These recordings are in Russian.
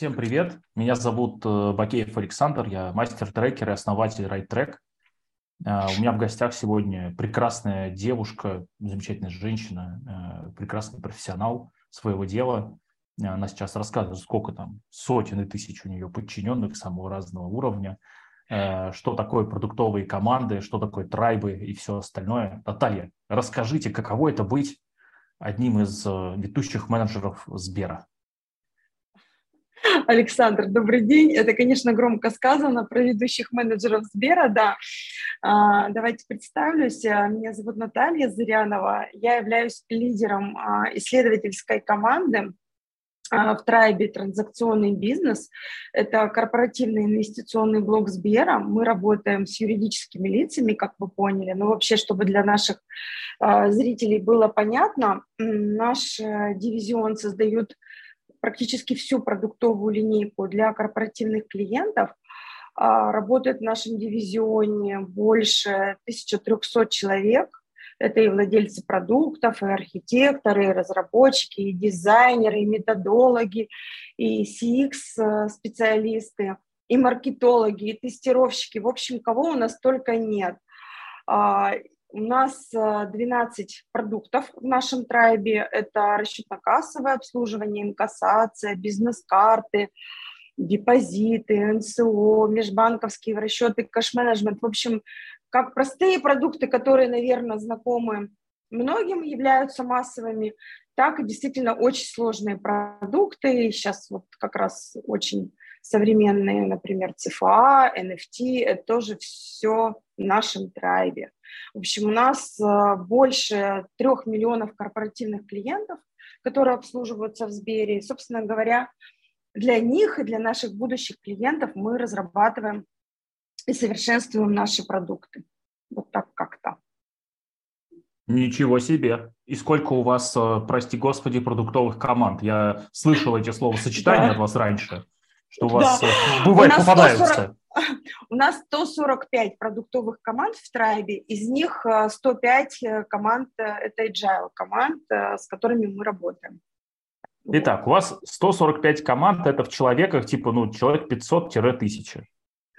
Всем привет, меня зовут э, Бакеев Александр, я мастер-трекер и основатель RideTrack. Э, у меня в гостях сегодня прекрасная девушка, замечательная женщина, э, прекрасный профессионал своего дела. Она сейчас рассказывает, сколько там сотен и тысяч у нее подчиненных самого разного уровня, что такое продуктовые команды, что такое трайбы и все остальное. Наталья, расскажите, каково это быть одним из ведущих менеджеров Сбера? Александр, добрый день. Это, конечно, громко сказано про ведущих менеджеров Сбера, да. А, давайте представлюсь. А, меня зовут Наталья Зырянова. Я являюсь лидером а, исследовательской команды в Трайбе транзакционный бизнес. Это корпоративный инвестиционный блок Сбера. Мы работаем с юридическими лицами, как вы поняли. Но вообще, чтобы для наших зрителей было понятно, наш э, дивизион создают практически всю продуктовую линейку для корпоративных клиентов. А, работает в нашем дивизионе больше 1300 человек. Это и владельцы продуктов, и архитекторы, и разработчики, и дизайнеры, и методологи, и CX-специалисты, э, и маркетологи, и тестировщики. В общем, кого у нас только нет. У нас 12 э, продуктов в нашем трайбе. Это расчетно-кассовое обслуживание, инкассация, бизнес-карты, депозиты, НСО, межбанковские расчеты, кэш-менеджмент. В общем, как простые продукты, которые, наверное, знакомы многим, являются массовыми, так и действительно очень сложные продукты. Сейчас вот как раз очень современные, например, ЦФА, NFT, это тоже все в нашем трайбе. В общем, у нас э, больше трех миллионов корпоративных клиентов, которые обслуживаются в Сбере. И, собственно говоря, для них и для наших будущих клиентов мы разрабатываем и совершенствуем наши продукты. Вот так как-то. Ничего себе. И сколько у вас, э, прости господи, продуктовых команд? Я слышал эти словосочетания да. от вас раньше, что у вас да. Э, бывает у попадаются. 140, у нас 145 продуктовых команд в Трайбе, из них 105 э, э, команд – это agile команд, э, с которыми мы работаем. Итак, у вас 145 команд, это в человеках типа, ну, человек 500-1000.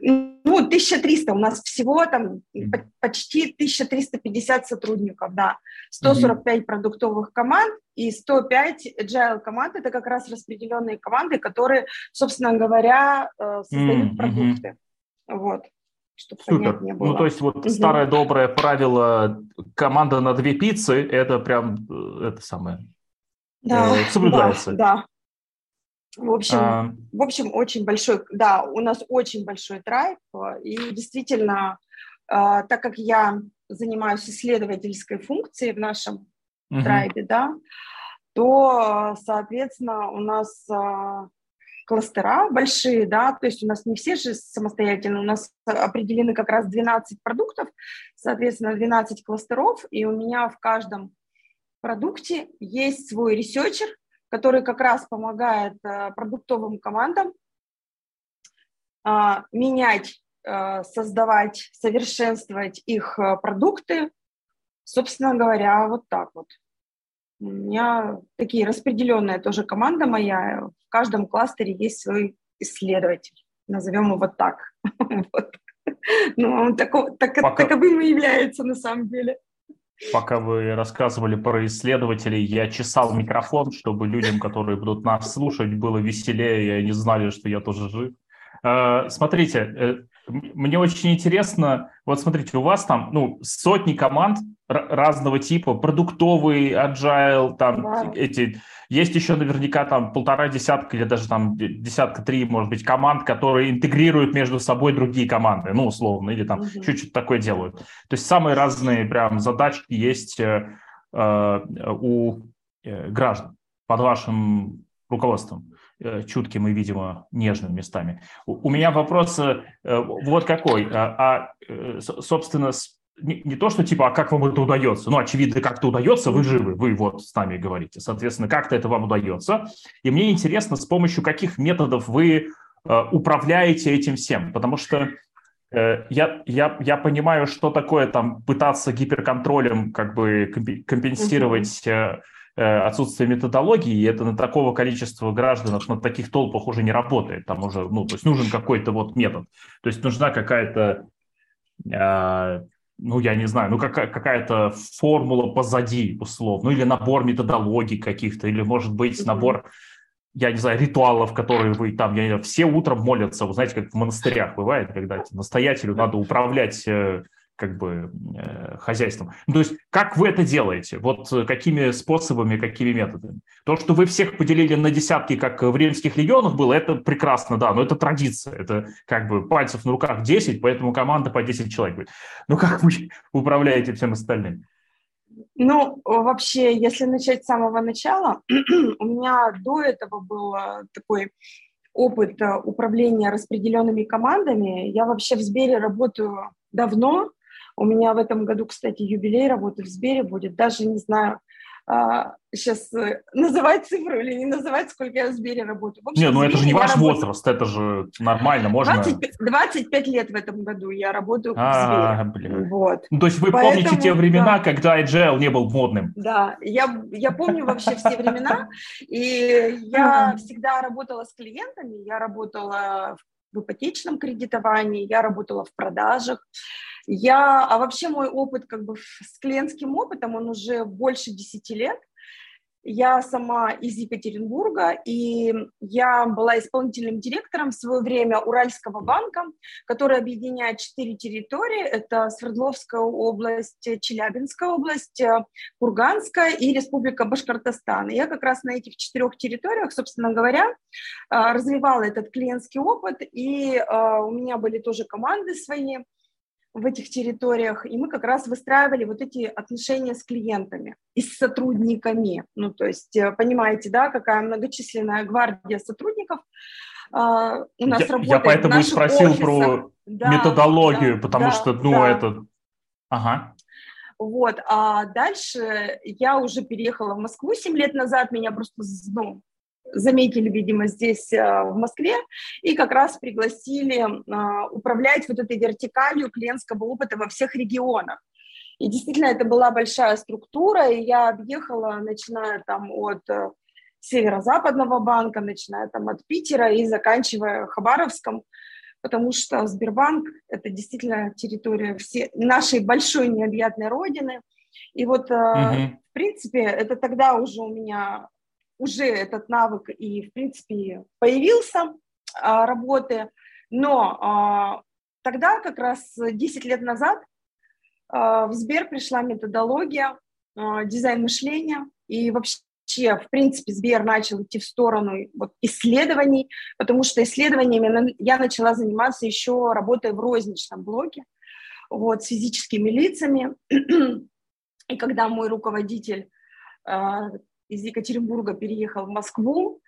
Ну, 1300, у нас всего там mm-hmm. почти 1350 сотрудников, да. 145 mm-hmm. продуктовых команд и 105 agile команд, это как раз распределенные команды, которые, собственно говоря, создают mm-hmm. продукты. Вот чтобы Супер. не было. Ну, то есть вот угу. старое доброе правило команда на две пиццы, это прям, э, это самое, да, э, соблюдается. Да, да. В общем, а... в общем, очень большой, да, у нас очень большой трайп, и действительно, э, так как я занимаюсь исследовательской функцией в нашем угу. да, то, соответственно, у нас э, кластера большие, да, то есть у нас не все же самостоятельно, у нас определены как раз 12 продуктов, соответственно, 12 кластеров, и у меня в каждом продукте есть свой researcher, который как раз помогает э, продуктовым командам э, менять, э, создавать, совершенствовать их э, продукты, собственно говоря, вот так вот. У меня такие распределенная тоже команда моя. В каждом кластере есть свой исследователь. Назовем его так. вот. Ну, он тако, так, Пока... таковым и является на самом деле. Пока вы рассказывали про исследователей, я чесал микрофон, чтобы людям, которые будут нас слушать, было веселее, и они знали, что я тоже жив. Э, смотрите, э, мне очень интересно, вот смотрите, у вас там ну, сотни команд разного типа, продуктовый, agile, там да. эти, есть еще наверняка там полтора десятка или даже там десятка три, может быть, команд, которые интегрируют между собой другие команды, ну, условно, или там угу. чуть-чуть такое делают. То есть самые разные прям задачки есть э, э у э, граждан под вашим руководством. Э, чутким и, видимо, нежным местами. У меня вопрос э, вот какой. А, а э, собственно, не, то, что типа, а как вам это удается? Ну, очевидно, как-то удается, вы живы, вы вот с нами говорите. Соответственно, как-то это вам удается. И мне интересно, с помощью каких методов вы управляете этим всем. Потому что я, я, я понимаю, что такое там пытаться гиперконтролем как бы компенсировать э, отсутствие методологии, и это на такого количества граждан, на таких толпах уже не работает. Там уже, ну, то есть нужен какой-то вот метод. То есть нужна какая-то, э, ну, я не знаю, ну, какая- какая-то формула позади, условно, ну, или набор методологий каких-то, или, может быть, набор я не знаю, ритуалов, которые вы там, я не знаю, все утром молятся, вы знаете, как в монастырях бывает, когда настоятелю надо управлять э, как бы э, хозяйством. Ну, то есть как вы это делаете? Вот э, какими способами, какими методами? То, что вы всех поделили на десятки, как в римских легионах было, это прекрасно, да, но это традиция. Это как бы пальцев на руках 10, поэтому команда по 10 человек будет. Ну как вы управляете всем остальным? Ну, вообще, если начать с самого начала, у меня до этого был э, такой опыт управления распределенными командами. Я вообще в Сбере работаю давно, у меня в этом году, кстати, юбилей работы в Сбере будет. Даже не знаю, а, сейчас э, называть цифру или не называть, сколько я в Сбере работаю. общем, не, ну это же не ваш работаю... возраст, это же нормально, можно... 25, 25 лет в этом году я работаю а, в Сбере. Вот. Ну, то есть вы Поэтому, помните те времена, да. когда agile не был модным? Да, я, я помню вообще все времена, и я всегда работала с клиентами, я работала в ипотечном кредитовании, я работала в продажах, я, а вообще мой опыт как бы с клиентским опытом, он уже больше 10 лет. Я сама из Екатеринбурга, и я была исполнительным директором в свое время Уральского банка, который объединяет четыре территории. Это Свердловская область, Челябинская область, Курганская и Республика Башкортостан. И я как раз на этих четырех территориях, собственно говоря, развивала этот клиентский опыт, и а, у меня были тоже команды свои – в этих территориях, и мы как раз выстраивали вот эти отношения с клиентами и с сотрудниками. Ну, то есть, э, понимаете, да, какая многочисленная гвардия сотрудников uh, у нас я, работает. Я поэтому и спросил офисах. про да, методологию, да, потому да, что, ну, да. это... Ага. Вот, а дальше я уже переехала в Москву 7 лет назад, меня просто, ну, заметили, видимо, здесь э, в Москве, и как раз пригласили э, управлять вот этой вертикалью клиентского опыта во всех регионах. И действительно, это была большая структура, и я объехала, начиная там от э, северо-западного банка, начиная там от Питера и заканчивая Хабаровском, потому что Сбербанк – это действительно территория все, нашей большой необъятной родины. И вот, угу. в принципе, это тогда уже у меня уже этот навык и, в принципе, появился а, работы, но а, тогда, как раз 10 лет назад, а, в Сбер пришла методология дизайн мышления, и вообще в принципе, Сбер начал идти в сторону вот, исследований, потому что исследованиями я начала заниматься еще работая в розничном блоке, вот, с физическими лицами. И когда мой руководитель из Екатеринбурга переехал в Москву.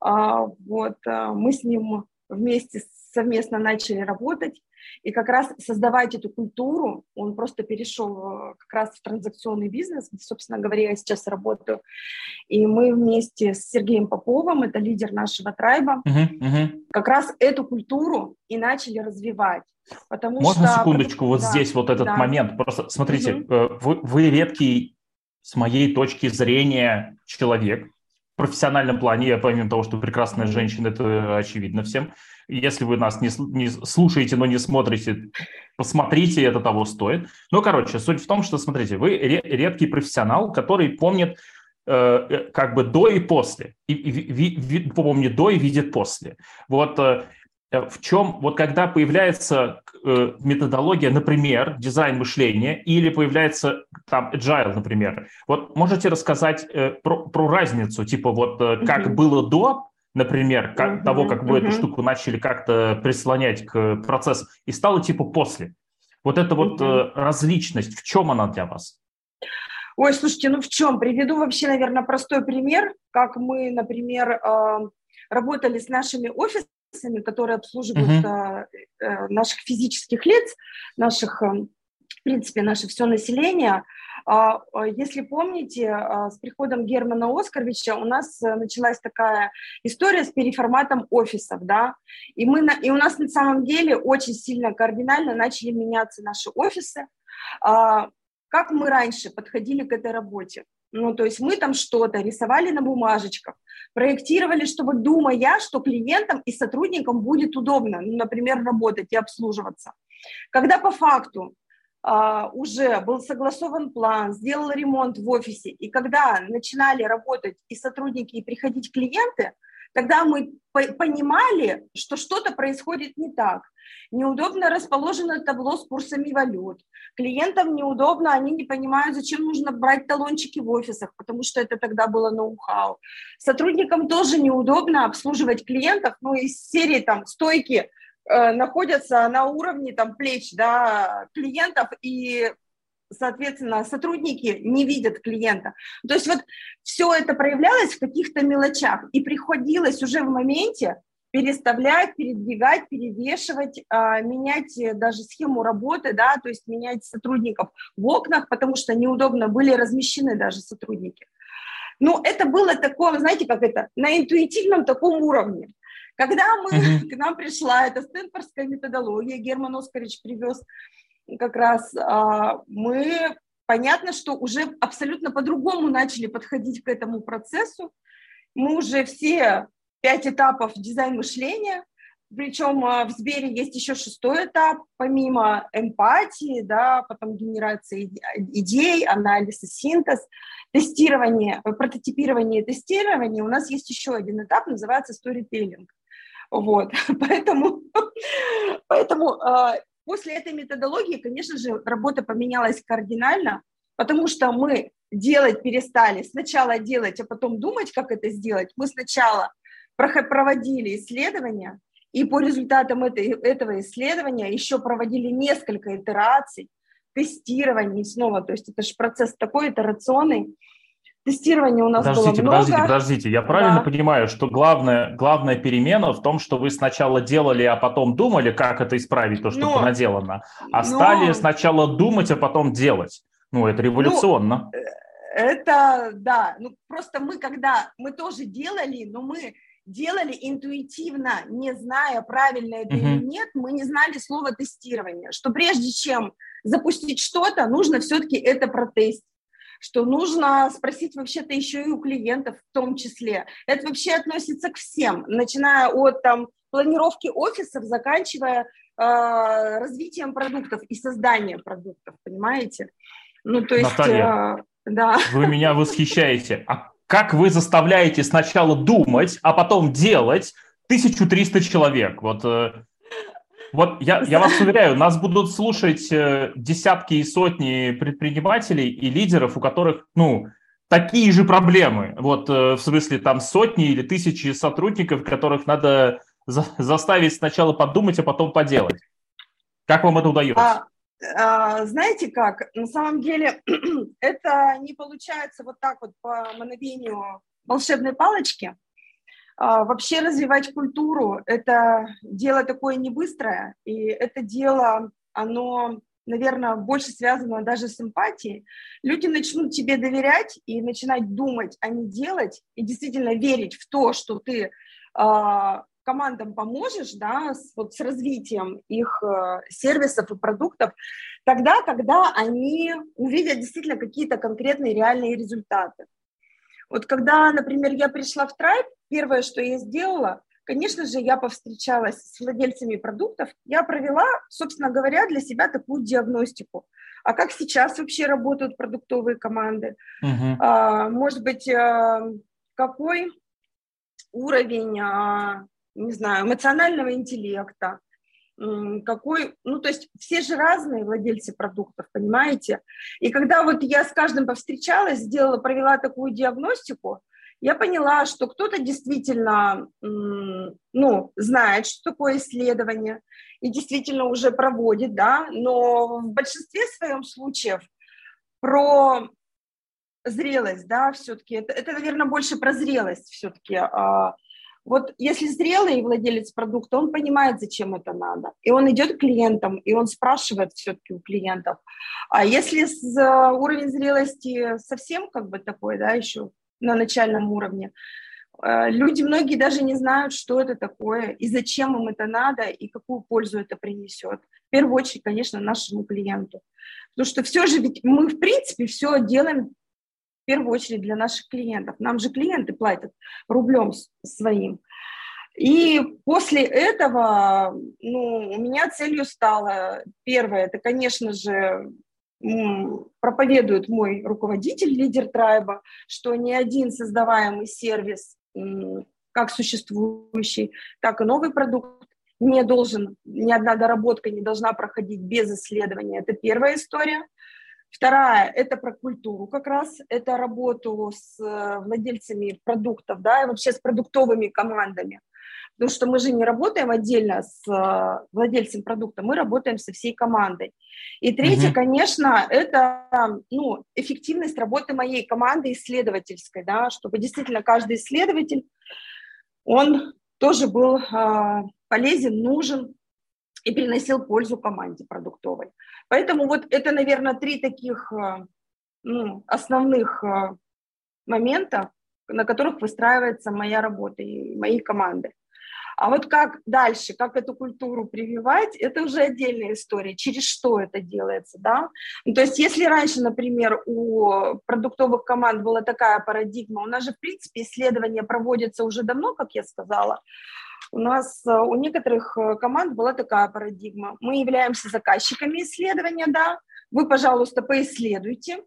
А, вот, а, мы с ним вместе совместно начали работать. И как раз создавать эту культуру, он просто перешел э, как раз в транзакционный бизнес, собственно говоря, я сейчас работаю. И мы вместе с Сергеем Поповым, это лидер нашего трайба, uh-huh, uh-huh. как раз эту культуру и начали развивать. Потому Можно что... секундочку, вот да, здесь вот этот да. момент. Просто смотрите, uh-huh. вы, вы редкий с моей точки зрения, человек. В профессиональном плане, я помимо того, что прекрасная женщина, это очевидно всем. Если вы нас не, не слушаете, но не смотрите, посмотрите, это того стоит. Ну, короче, суть в том, что, смотрите, вы редкий профессионал, который помнит э, э, как бы до и после. И, и, ви, помнит до и видит после. Вот э, в чем, вот когда появляется э, методология, например, дизайн мышления, или появляется там agile, например, вот можете рассказать э, про, про разницу, типа вот э, как mm-hmm. было до, например, как, mm-hmm. того, как вы mm-hmm. эту штуку начали как-то прислонять к процессу, и стало типа после. Вот эта вот mm-hmm. различность, в чем она для вас? Ой, слушайте, ну в чем? Приведу вообще, наверное, простой пример, как мы, например, работали с нашими офисами, которые обслуживают uh-huh. наших физических лиц, наших, эм, в принципе, наше все население. А, а, если помните, с приходом Германа Оскаровича у нас э, началась такая история с переформатом офисов, да, и, мы, и у нас на самом деле очень сильно кардинально начали меняться наши офисы. Как мы раньше подходили к этой работе? Ну, то есть мы там что-то рисовали на бумажечках, проектировали, чтобы думая, что клиентам и сотрудникам будет удобно, ну, например, работать и обслуживаться. Когда по факту Uh, уже был согласован план, сделал ремонт в офисе, и когда начинали работать и сотрудники, и приходить клиенты, тогда мы понимали, что что-то происходит не так. Неудобно расположено табло с курсами валют. Клиентам неудобно, они не понимают, зачем нужно брать талончики в офисах, потому что это тогда было ноу-хау. Сотрудникам тоже неудобно обслуживать клиентов, ну, из серии там стойки э, находятся на уровне там плеч, да, клиентов, и соответственно, сотрудники не видят клиента. То есть вот все это проявлялось в каких-то мелочах, и приходилось уже в моменте переставлять, передвигать, перевешивать, а, менять даже схему работы, да, то есть менять сотрудников в окнах, потому что неудобно были размещены даже сотрудники. Ну, это было такое, знаете, как это, на интуитивном таком уровне. Когда мы, uh-huh. к нам пришла эта стэнфордская методология, Герман Оскарич привез как раз, а, мы, понятно, что уже абсолютно по-другому начали подходить к этому процессу. Мы уже все пять этапов дизайн мышления, причем а, в Сбере есть еще шестой этап, помимо эмпатии, да, потом генерация идей, анализ и синтез, тестирование, прототипирование и тестирование. У нас есть еще один этап, называется storytelling. Вот, поэтому, поэтому а, после этой методологии, конечно же, работа поменялась кардинально, потому что мы делать перестали, сначала делать, а потом думать, как это сделать. Мы сначала проводили исследования, и по результатам этого исследования еще проводили несколько итераций, тестирований снова, то есть это же процесс такой итерационный, Тестирование у нас подождите, было много. Подождите, подождите, я правильно да. понимаю, что главная, главная перемена в том, что вы сначала делали, а потом думали, как это исправить, то, что но, наделано, а но, стали сначала думать, а потом делать. Ну, это революционно. Ну, это, да, ну просто мы когда, мы тоже делали, но мы делали интуитивно, не зная, правильно это uh-huh. или нет, мы не знали слова тестирование, что прежде чем запустить что-то, нужно все-таки это протестить что нужно спросить вообще-то еще и у клиентов в том числе. Это вообще относится к всем, начиная от там, планировки офисов, заканчивая э, развитием продуктов и созданием продуктов, понимаете? Ну, то есть... Наталья, э, да. вы меня восхищаете. А как вы заставляете сначала думать, а потом делать 1300 человек? Вот, э, вот я, я вас уверяю, нас будут слушать э, десятки и сотни предпринимателей и лидеров, у которых, ну, такие же проблемы. Вот э, в смысле там сотни или тысячи сотрудников, которых надо за, заставить сначала подумать, а потом поделать. Как вам это удается? А, а, знаете как, на самом деле это не получается вот так вот по мановению волшебной палочки. А, вообще развивать культуру – это дело такое не быстрое, и это дело, оно, наверное, больше связано даже с эмпатией. Люди начнут тебе доверять и начинать думать, а не делать, и действительно верить в то, что ты а, командам поможешь, да, с, вот с развитием их э, сервисов и продуктов, тогда, когда они увидят действительно какие-то конкретные реальные результаты. Вот когда, например, я пришла в Tribe, первое, что я сделала, конечно же, я повстречалась с владельцами продуктов, я провела, собственно говоря, для себя такую диагностику. А как сейчас вообще работают продуктовые команды? Uh-huh. А, может быть, а, какой уровень а, не знаю, эмоционального интеллекта, какой, ну, то есть все же разные владельцы продуктов, понимаете? И когда вот я с каждым повстречалась, сделала, провела такую диагностику, я поняла, что кто-то действительно, ну, знает, что такое исследование, и действительно уже проводит, да, но в большинстве своем случаев про зрелость, да, все-таки, это, это, наверное, больше про зрелость все-таки, а, вот если зрелый владелец продукта, он понимает, зачем это надо. И он идет к клиентам, и он спрашивает все-таки у клиентов. А если с, уровень зрелости совсем как бы такой, да, еще на начальном уровне, э, люди многие даже не знают, что это такое, и зачем им это надо, и какую пользу это принесет. В первую очередь, конечно, нашему клиенту. Потому что все же ведь мы, в принципе, все делаем в первую очередь для наших клиентов. Нам же клиенты платят рублем своим. И после этого ну, у меня целью стало, первое, это, конечно же, проповедует мой руководитель, лидер трайба, что ни один создаваемый сервис, как существующий, так и новый продукт, не должен, ни одна доработка не должна проходить без исследования. Это первая история. Вторая – это про культуру как раз, это работу с э, владельцами продуктов, да, и вообще с продуктовыми командами. Потому что мы же не работаем отдельно с э, владельцем продукта, мы работаем со всей командой. И третье, mm-hmm. конечно, это ну, эффективность работы моей команды исследовательской, да, чтобы действительно каждый исследователь, он тоже был э, полезен, нужен и приносил пользу команде продуктовой. Поэтому вот это, наверное, три таких э, ну, основных э, момента, на которых выстраивается моя работа и моей команды. А вот как дальше, как эту культуру прививать, это уже отдельная история, через что это делается, да. Ну, то есть если раньше, например, у продуктовых команд была такая парадигма, у нас же, в принципе, исследования проводятся уже давно, как я сказала, у нас, э, у некоторых э, команд была такая парадигма. Мы являемся заказчиками исследования, да, вы, пожалуйста, поисследуйте,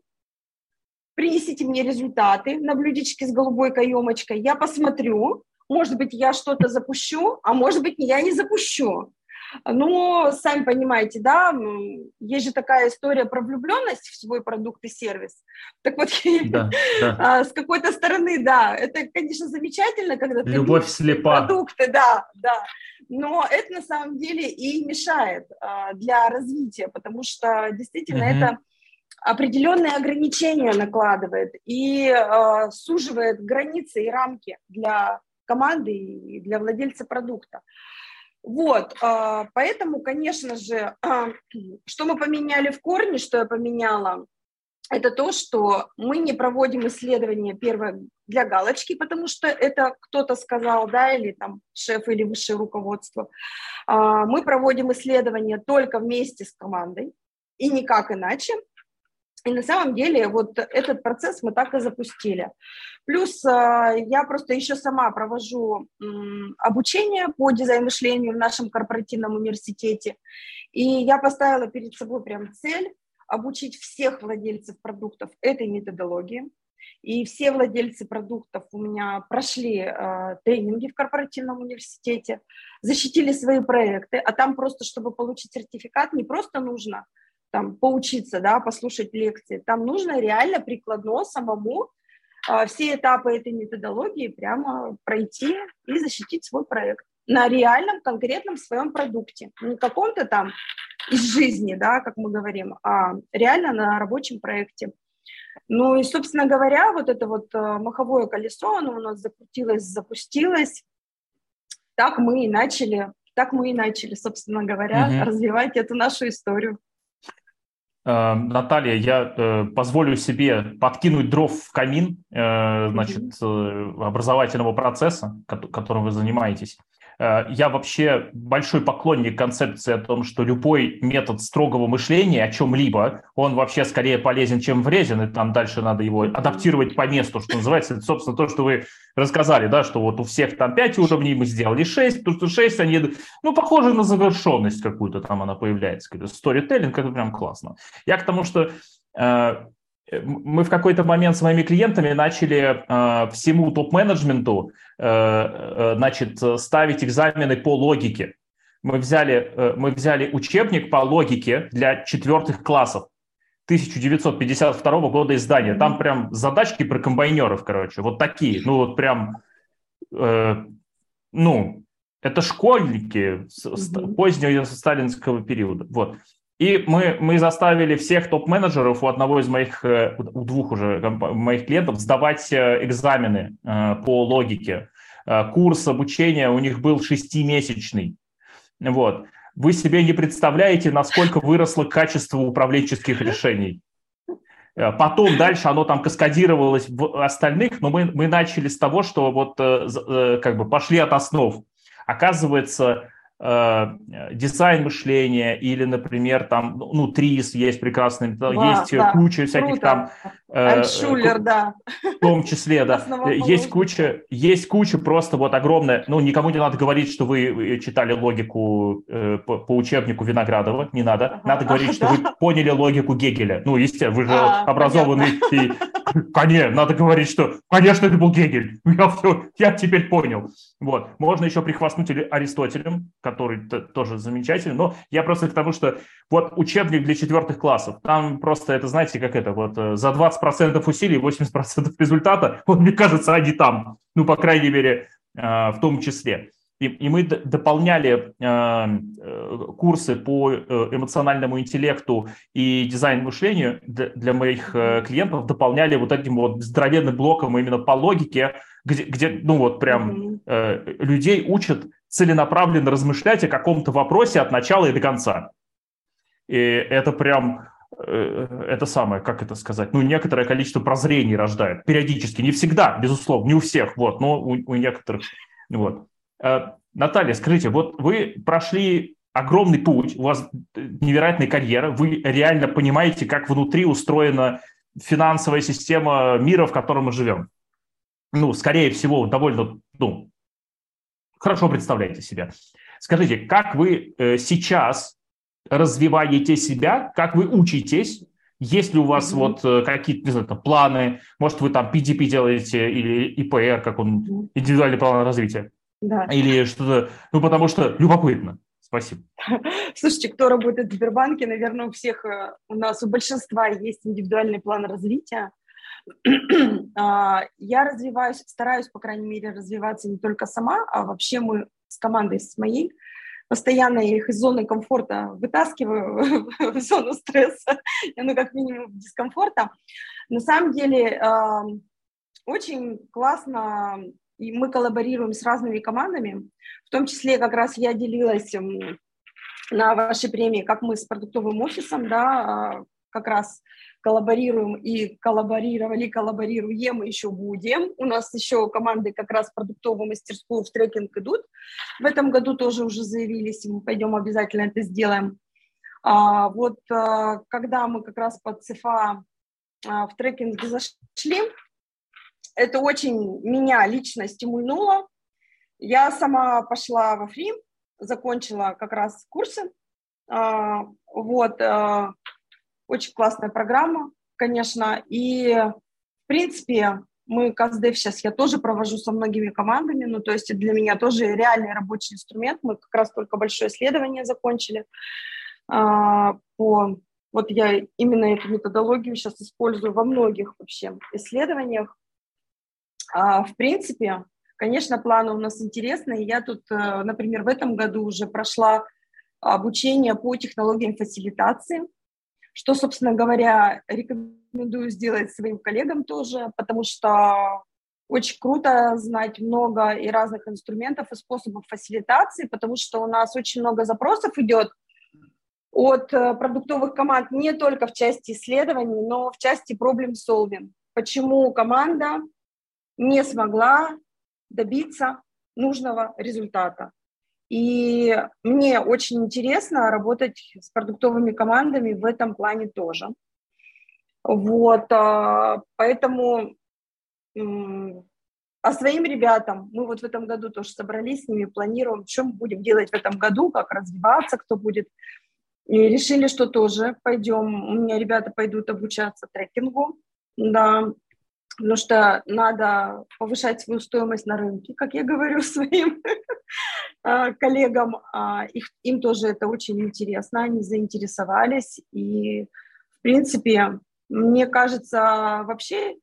принесите мне результаты на блюдечке с голубой каемочкой, я посмотрю, может быть, я что-то запущу, а может быть, я не запущу. Ну, сами понимаете, да, есть же такая история про влюбленность в свой продукт и сервис. Так вот, да, да. А, с какой-то стороны, да, это, конечно, замечательно, когда ты Любовь слепа. продукты, да, да. Но это на самом деле и мешает а, для развития, потому что действительно mm это определенные ограничения накладывает и э, суживает границы и рамки для команды и для владельца продукта. Вот, а, поэтому, конечно же, а, что мы поменяли в корне, что я поменяла, это то, что мы не проводим исследования первое для галочки, потому что это кто-то сказал, да, или там шеф или высшее руководство. А, мы проводим исследования только вместе с командой и никак иначе. И на самом деле вот этот процесс мы так и запустили. Плюс а, я просто еще сама провожу обучение по дизайн-мышлению в нашем корпоративном университете. И я поставила перед собой прям цель обучить всех владельцев продуктов этой методологии. И все владельцы продуктов у меня прошли э, тренинги в корпоративном университете, защитили свои проекты, а там просто, чтобы получить сертификат, не просто нужно там поучиться, да, послушать лекции. Там нужно реально прикладно самому а, все этапы этой методологии прямо пройти и защитить свой проект на реальном конкретном своем продукте. Не каком-то там из жизни, да, как мы говорим, а реально на рабочем проекте. Ну и, собственно говоря, вот это вот а, маховое колесо, оно у нас закрутилось, запустилось. Так мы и начали, так мы и начали, собственно говоря, угу. развивать эту нашу историю. Э, Наталья, я э, позволю себе подкинуть дров в камин э, значит, образовательного процесса, которым вы занимаетесь. Э, я вообще большой поклонник концепции о том, что любой метод строгого мышления о чем-либо, он вообще скорее полезен, чем вреден, и там дальше надо его адаптировать по месту, что называется. Это, собственно, то, что вы рассказали, да, что вот у всех там 5 уровней, мы сделали 6, потому что 6, они, ну, похожи на завершенность какую-то там она появляется, какой-то сторителлинг, это прям классно. Я к тому, что э, мы в какой-то момент с моими клиентами начали э, всему топ-менеджменту значит, ставить экзамены по логике. Мы взяли, э, мы взяли учебник по логике для четвертых классов 1952 года издания. Там прям задачки про комбайнеров, короче, вот такие. Ну вот прям, э, ну, это школьники mm-hmm. позднего сталинского периода. Вот. И мы, мы заставили всех топ-менеджеров у одного из моих, э, у двух уже моих клиентов сдавать э, экзамены э, по логике. Курс обучения у них был шестимесячный. Вот. Вы себе не представляете, насколько выросло качество управленческих решений. Потом дальше оно там каскадировалось в остальных, но мы, мы начали с того, что вот как бы пошли от основ. Оказывается, дизайн мышления или, например, там, ну, ТРИС есть прекрасный, да, есть да, куча всяких круто. там... Э, Шулер, да. В том числе, да. Есть куча, есть куча просто вот огромная, ну, никому не надо говорить, что вы читали логику э, по, по учебнику Виноградова, не надо. Ага. Надо говорить, что вы поняли логику Гегеля. Ну, естественно, вы же а, образованный. И, конечно, надо говорить, что, конечно, это был Гегель. Я, все, я теперь понял. Вот. Можно еще прихвастнуть Аристотелем, который тоже замечательный, но я просто к тому, что вот учебник для четвертых классов, там просто это, знаете, как это, вот э, за 20% усилий 80% результата, вот мне кажется, они там, ну, по крайней мере, э, в том числе. И, и мы дополняли э, э, курсы по эмоциональному интеллекту и дизайн мышлению для, для моих э, клиентов, дополняли вот этим вот здоровенным блоком именно по логике, где, где ну вот прям э, людей учат целенаправленно размышлять о каком-то вопросе от начала и до конца. И это прям, э, это самое, как это сказать, ну, некоторое количество прозрений рождает периодически, не всегда, безусловно, не у всех, вот, но у, у некоторых, вот. Э, Наталья, скажите, вот вы прошли огромный путь, у вас невероятная карьера, вы реально понимаете, как внутри устроена финансовая система мира, в котором мы живем. Ну, скорее всего, довольно, ну, хорошо представляете себя. Скажите, как вы э, сейчас развиваете себя, как вы учитесь, есть ли у вас mm-hmm. вот э, какие-то, не знаю, там, планы, может, вы там PDP делаете или ИПР, как он, индивидуальный план развития? Да. Или что-то, ну, потому что любопытно. Спасибо. Слушайте, кто работает в Сбербанке, наверное, у всех, э, у нас у большинства есть индивидуальный план развития. А, я развиваюсь, стараюсь, по крайней мере, развиваться не только сама, а вообще мы с командой, с моей, постоянно их из зоны комфорта вытаскиваю в зону стресса, ну, как минимум, дискомфорта. На самом деле, очень классно, и мы коллаборируем с разными командами, в том числе как раз я делилась на вашей премии, как мы с продуктовым офисом, да, а, как раз коллаборируем и коллаборировали, коллаборируем, еще будем. У нас еще команды как раз продуктовую мастерскую в трекинг идут. В этом году тоже уже заявились, и мы пойдем обязательно это сделаем. А, вот а, когда мы как раз под ЦФА а, в трекинге зашли, это очень меня лично стимульнуло. Я сама пошла во фри, закончила как раз курсы. А, вот, а, очень классная программа, конечно. И, в принципе, мы КАЗДЕВ сейчас я тоже провожу со многими командами, ну, то есть для меня тоже реальный рабочий инструмент. Мы как раз только большое исследование закончили а, по... Вот я именно эту методологию сейчас использую во многих вообще исследованиях. А, в принципе, конечно, планы у нас интересные. Я тут, э, например, в этом году уже прошла обучение по технологиям фасилитации что, собственно говоря, рекомендую сделать своим коллегам тоже, потому что очень круто знать много и разных инструментов и способов фасилитации, потому что у нас очень много запросов идет от э, продуктовых команд не только в части исследований, но в части проблем solving. Почему команда не смогла добиться нужного результата. И мне очень интересно работать с продуктовыми командами в этом плане тоже. Вот, а, поэтому а своим ребятам мы вот в этом году тоже собрались с ними, планируем, мы будем делать в этом году, как развиваться, кто будет. И решили, что тоже пойдем, у меня ребята пойдут обучаться трекингу, да, потому что надо повышать свою стоимость на рынке, как я говорю своим а, коллегам. А, их, им тоже это очень интересно, они заинтересовались. И, в принципе, мне кажется, вообще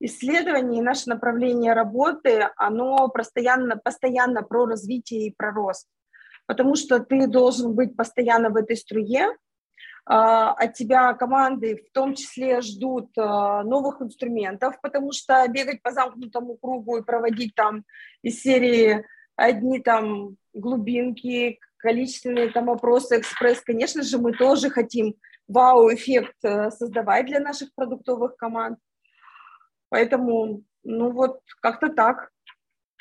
исследование и наше направление работы, оно постоянно, постоянно про развитие и про рост. Потому что ты должен быть постоянно в этой струе, от тебя команды в том числе ждут а, новых инструментов, потому что бегать по замкнутому кругу и проводить там из серии одни там глубинки, количественные там опросы, экспресс, конечно же, мы тоже хотим вау-эффект э, создавать для наших продуктовых команд. Поэтому, ну вот, как-то так,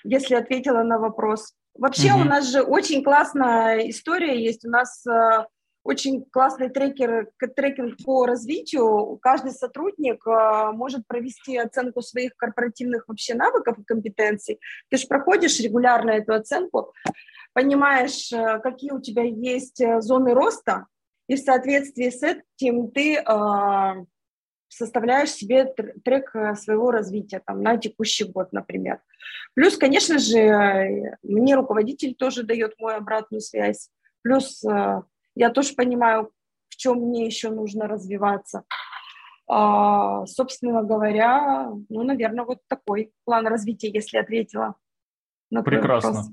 если ответила на вопрос. Вообще угу. у нас же очень классная история есть. У нас э, очень классный трекер, трекинг по развитию. Каждый сотрудник э, может провести оценку своих корпоративных вообще навыков и компетенций. Ты же проходишь регулярно эту оценку, понимаешь, э, какие у тебя есть э, зоны роста, и в соответствии с этим ты составляешь себе трек своего развития там, на текущий год, например. Плюс, конечно же, мне руководитель тоже дает мою обратную связь. Плюс я тоже понимаю, в чем мне еще нужно развиваться. А, собственно говоря, ну, наверное, вот такой план развития, если ответила на Прекрасно. вопрос.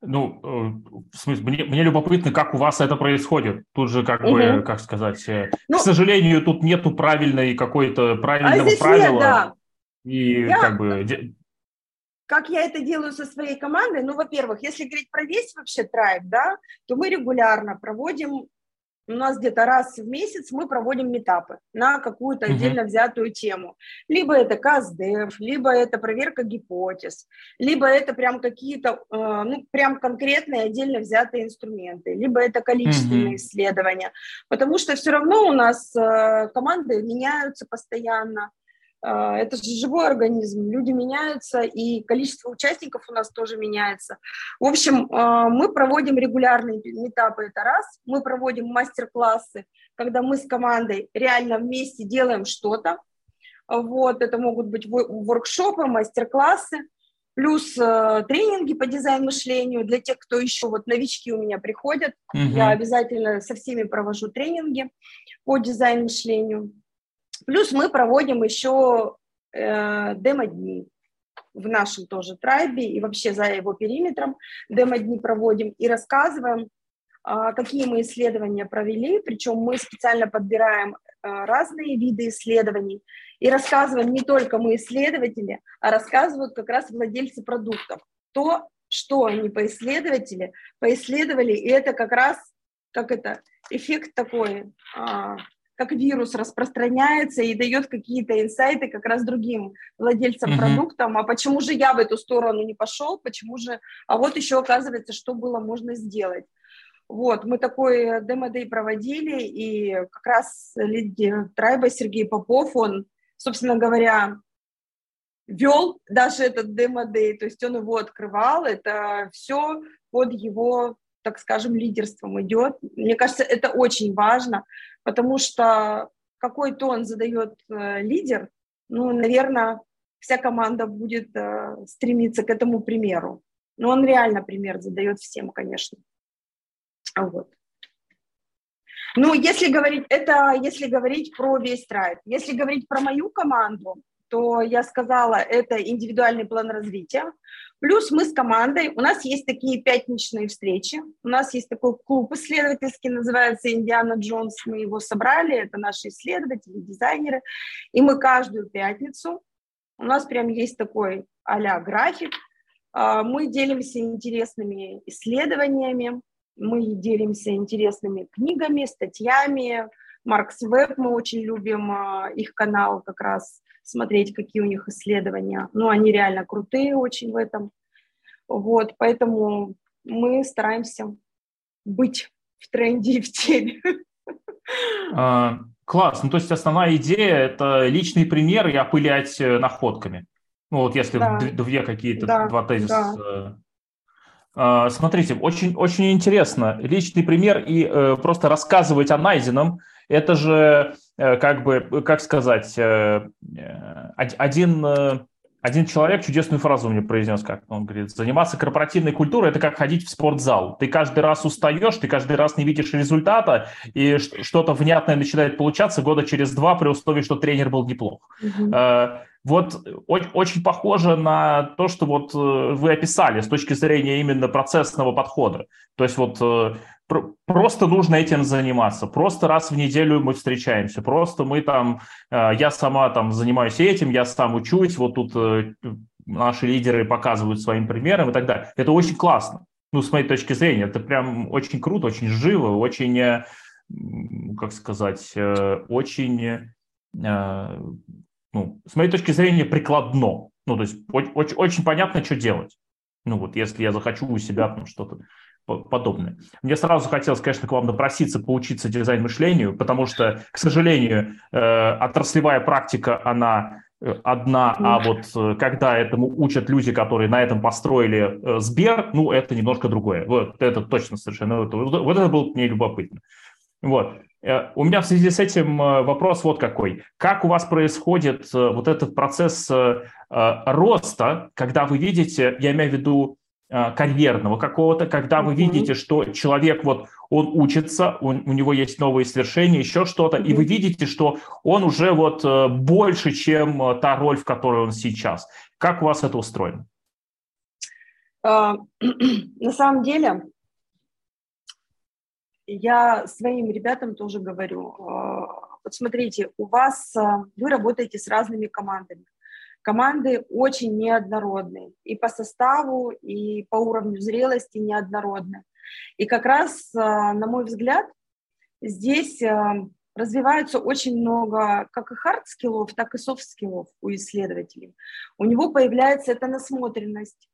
Ну, э, в смысле, мне, мне любопытно, как у вас это происходит. Тут же, как угу. бы, как сказать, э, ну, к сожалению, тут нету правильной какой-то правильного а правила. Нет, да. И я, как бы... Как я это делаю со своей командой? Ну, во-первых, если говорить про весь вообще трайб, да, то мы регулярно проводим у нас где-то раз в месяц мы проводим метапы на какую-то uh-huh. отдельно взятую тему. Либо это КСДФ, либо это проверка гипотез, либо это прям какие-то, э, ну, прям конкретные отдельно взятые инструменты, либо это количественные uh-huh. исследования. Потому что все равно у нас э, команды меняются постоянно, это же живой организм, люди меняются, и количество участников у нас тоже меняется. В общем, а, мы проводим регулярные этапы, это раз. Мы проводим мастер-классы, когда мы с командой реально вместе делаем что-то. Вот, это могут быть воркшопы, мастер-классы, плюс э, тренинги по дизайн-мышлению для тех, кто еще, вот новички у меня приходят. Угу. Я обязательно со всеми провожу тренинги по дизайн-мышлению. Плюс мы проводим еще э, демо-дни в нашем тоже трайбе и вообще за его периметром демо-дни проводим и рассказываем, э, какие мы исследования провели, причем мы специально подбираем э, разные виды исследований и рассказываем не только мы исследователи, а рассказывают как раз владельцы продуктов. То, что они поисследователи, поисследовали, и это как раз, как это, эффект такой, а, как вирус распространяется и дает какие-то инсайты как раз другим владельцам mm-hmm. продуктам, а почему же я в эту сторону не пошел, почему же, а вот еще оказывается, что было можно сделать. Вот, мы такой демо-дей проводили, и как раз лидер Трайба Сергей Попов, он, собственно говоря, вел даже этот демо-дей, то есть он его открывал, это все под его, так скажем, лидерством идет. Мне кажется, это очень важно, потому что какой тон задает э, лидер, ну, наверное, вся команда будет э, стремиться к этому примеру. Но он реально пример задает всем, конечно. Вот. Ну, если говорить, это если говорить про весь трайб. Если говорить про мою команду, то я сказала, это индивидуальный план развития. Плюс мы с командой, у нас есть такие пятничные встречи, у нас есть такой клуб исследовательский, называется Индиана Джонс, мы его собрали, это наши исследователи, дизайнеры, и мы каждую пятницу, у нас прям есть такой а график, мы делимся интересными исследованиями, мы делимся интересными книгами, статьями, Маркс Веб, мы очень любим а, их канал как раз, смотреть, какие у них исследования. Ну, они реально крутые очень в этом. Вот, поэтому мы стараемся быть в тренде и в теме. А, класс. Ну, то есть основная идея – это личный пример и опылять э, находками. Ну, вот если да. две какие-то, да. два тезиса. Да. А, смотрите, очень, очень интересно. Личный пример и э, просто рассказывать о найденном – это же э, как бы, как сказать, э, э, один, один человек чудесную фразу мне произнес, как он говорит, заниматься корпоративной культурой – это как ходить в спортзал. Ты каждый раз устаешь, ты каждый раз не видишь результата, и что-то внятное начинает получаться года через два при условии, что тренер был неплох. Mm-hmm. Вот очень похоже на то, что вот вы описали с точки зрения именно процессного подхода. То есть вот Просто нужно этим заниматься. Просто раз в неделю мы встречаемся. Просто мы там, э, я сама там занимаюсь этим, я сам учусь, вот тут э, наши лидеры показывают своим примером и так далее. Это очень классно. Ну, с моей точки зрения, это прям очень круто, очень живо, очень, э, как сказать, очень, ну, с моей точки зрения, прикладно. Ну, то есть очень, очень понятно, что делать. Ну вот, если я захочу у себя там что-то подобное. Мне сразу хотелось, конечно, к вам напроситься поучиться дизайн-мышлению, потому что, к сожалению, э, отраслевая практика, она э, одна, а вот э, когда этому учат люди, которые на этом построили Сбер, ну, это немножко другое. Вот это точно совершенно. Вот, вот это было мне любопытно. Вот. У меня в связи с этим вопрос вот какой. Как у вас происходит вот этот процесс роста, когда вы видите, я имею в виду карьерного какого-то, когда вы видите, что человек вот он учится, он, у него есть новые свершения, еще что-то, и вы видите, что он уже вот э, больше, чем э, та роль, в которой он сейчас. Как у вас это устроено? А, на самом деле, я своим ребятам тоже говорю, вот смотрите, у вас, вы работаете с разными командами. Команды очень неоднородные и по составу, и по уровню зрелости неоднородны. И как раз, а, на мой взгляд, здесь а, развивается очень много как и hard skill ов, так и soft skill ов у исследователей. У него появляется эта насмотренность.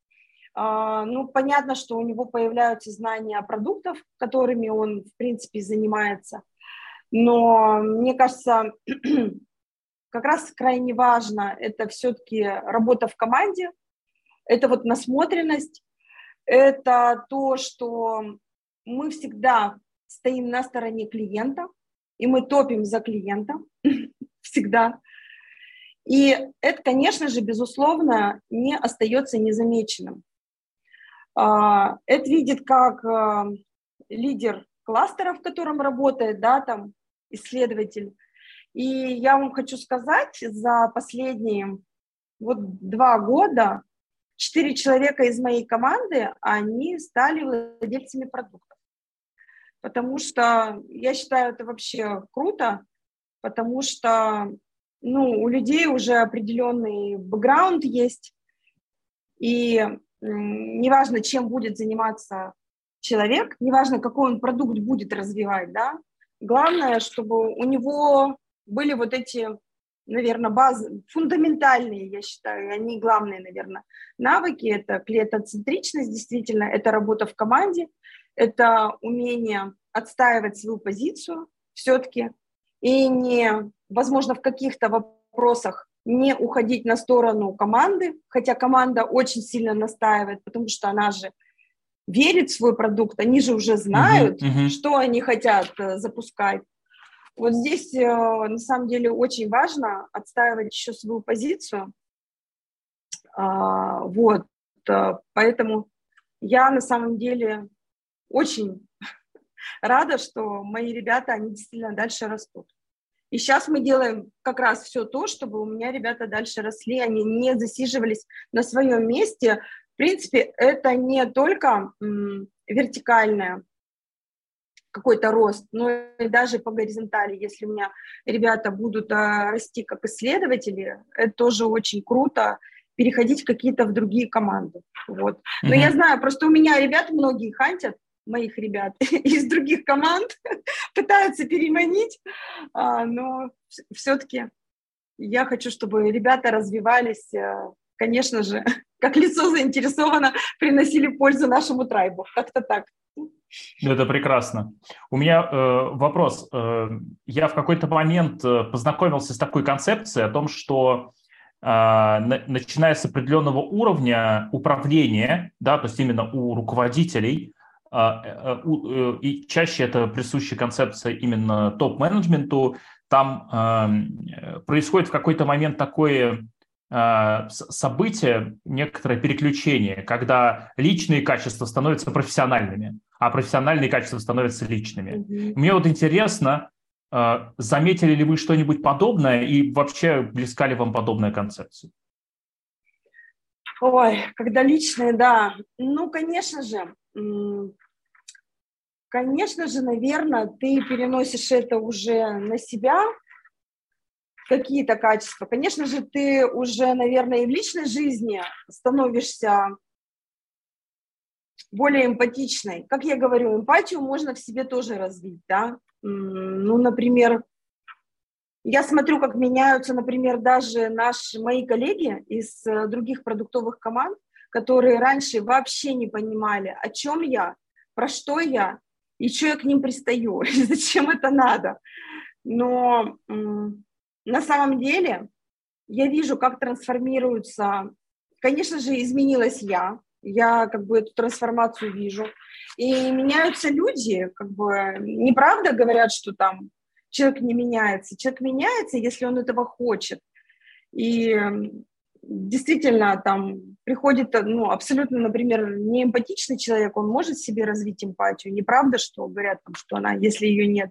А, ну, понятно, что у него появляются знания продуктов, которыми он, в принципе, занимается. Но мне кажется, как раз крайне важно, это все-таки работа в команде, это вот насмотренность, это то, что мы всегда стоим на стороне клиента, и мы топим за клиента всегда. И это, конечно же, безусловно, не остается незамеченным. А, это видит как а, лидер кластера, в котором работает, да, там исследователь, и я вам хочу сказать, за последние вот два года четыре человека из моей команды, они стали владельцами продуктов. Потому что я считаю это вообще круто, потому что ну, у людей уже определенный бэкграунд есть, и неважно, чем будет заниматься человек, неважно, какой он продукт будет развивать, да, главное, чтобы у него были вот эти, наверное, базы, фундаментальные, я считаю, они главные, наверное, навыки. Это клиентоцентричность, действительно, это работа в команде, это умение отстаивать свою позицию все-таки и не, возможно, в каких-то вопросах не уходить на сторону команды, хотя команда очень сильно настаивает, потому что она же верит в свой продукт, они же уже знают, uh-huh, uh-huh. что они хотят э, запускать. Вот здесь э, на самом деле очень важно отстаивать еще свою позицию. А, вот, э, поэтому я на самом деле очень рада, что мои ребята, они действительно дальше растут. И сейчас мы делаем как раз все то, чтобы у меня ребята дальше росли, они не засиживались на своем месте. В принципе, это не только м, вертикальное какой-то рост, но и даже по горизонтали, если у меня ребята будут а, расти как исследователи, это тоже очень круто, переходить какие-то в другие команды. Вот. Но mm-hmm. я знаю, просто у меня ребят многие хантят, моих ребят из других команд, пытаются переманить, а, но все-таки я хочу, чтобы ребята развивались, а, конечно же, как лицо заинтересовано, приносили пользу нашему трайбу. Как-то так. Это прекрасно. У меня э, вопрос. Э, я в какой-то момент э, познакомился с такой концепцией о том, что э, на, начиная с определенного уровня управления, да, то есть именно у руководителей, и чаще это присущая концепция именно топ-менеджменту, там э, происходит в какой-то момент такое событие, некоторое переключение, когда личные качества становятся профессиональными, а профессиональные качества становятся личными. Mm-hmm. Мне вот интересно, э, заметили ли вы что-нибудь подобное и вообще близка ли вам подобная концепция? Ой, когда личные, да. Ну, конечно же, конечно же, наверное, ты переносишь это уже на себя, какие-то качества. Конечно же, ты уже, наверное, и в личной жизни становишься более эмпатичной. Как я говорю, эмпатию можно в себе тоже развить, да. Ну, например, я смотрю, как меняются, например, даже наши мои коллеги из э, других продуктовых команд, которые раньше вообще не понимали, о чем я, про что я, и что я к ним пристаю, и зачем это надо. Но на самом деле я вижу, как трансформируются, конечно же, изменилась я, я как бы эту трансформацию вижу. И меняются люди, как бы неправда говорят, что там человек не меняется. Человек меняется, если он этого хочет. И действительно там приходит, ну, абсолютно, например, неэмпатичный человек, он может себе развить эмпатию. Неправда, что говорят, там, что она, если ее нет,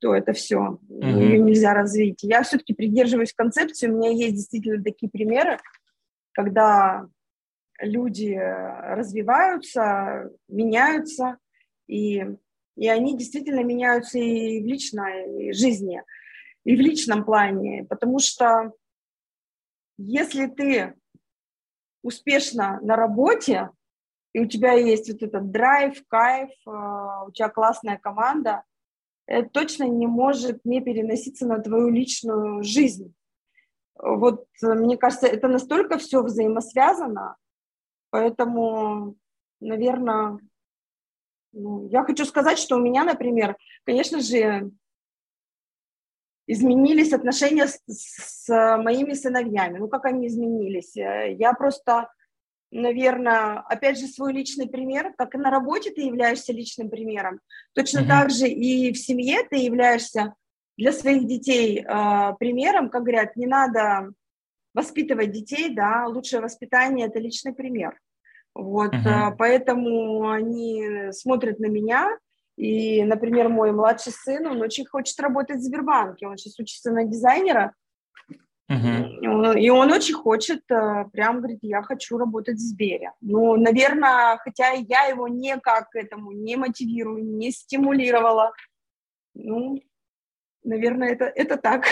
то это все, mm-hmm. ее нельзя развить. Я все-таки придерживаюсь концепции, у меня есть действительно такие примеры, когда люди развиваются, меняются, и, и они действительно меняются и в личной жизни, и в личном плане, потому что если ты успешно на работе, и у тебя есть вот этот драйв, кайф, а, у тебя классная команда, точно не может не переноситься на твою личную жизнь. Вот, мне кажется, это настолько все взаимосвязано, поэтому, наверное, ну, я хочу сказать, что у меня, например, конечно же, изменились отношения с, с моими сыновьями. Ну, как они изменились? Э, я просто, наверное, опять же, свой личный пример, как и на работе ты являешься личным примером, точно mm-hmm. так же и в семье ты являешься для своих детей э, примером, как говорят, не надо воспитывать детей, да, лучшее воспитание – это личный пример. Вот, uh-huh. поэтому они смотрят на меня, и, например, мой младший сын, он очень хочет работать в Сбербанке, он сейчас учится на дизайнера, uh-huh. и он очень хочет, э, прям говорит, я хочу работать в Сбере. Ну, наверное, хотя я его никак к этому не мотивирую, не стимулировала, ну, наверное, это, это так.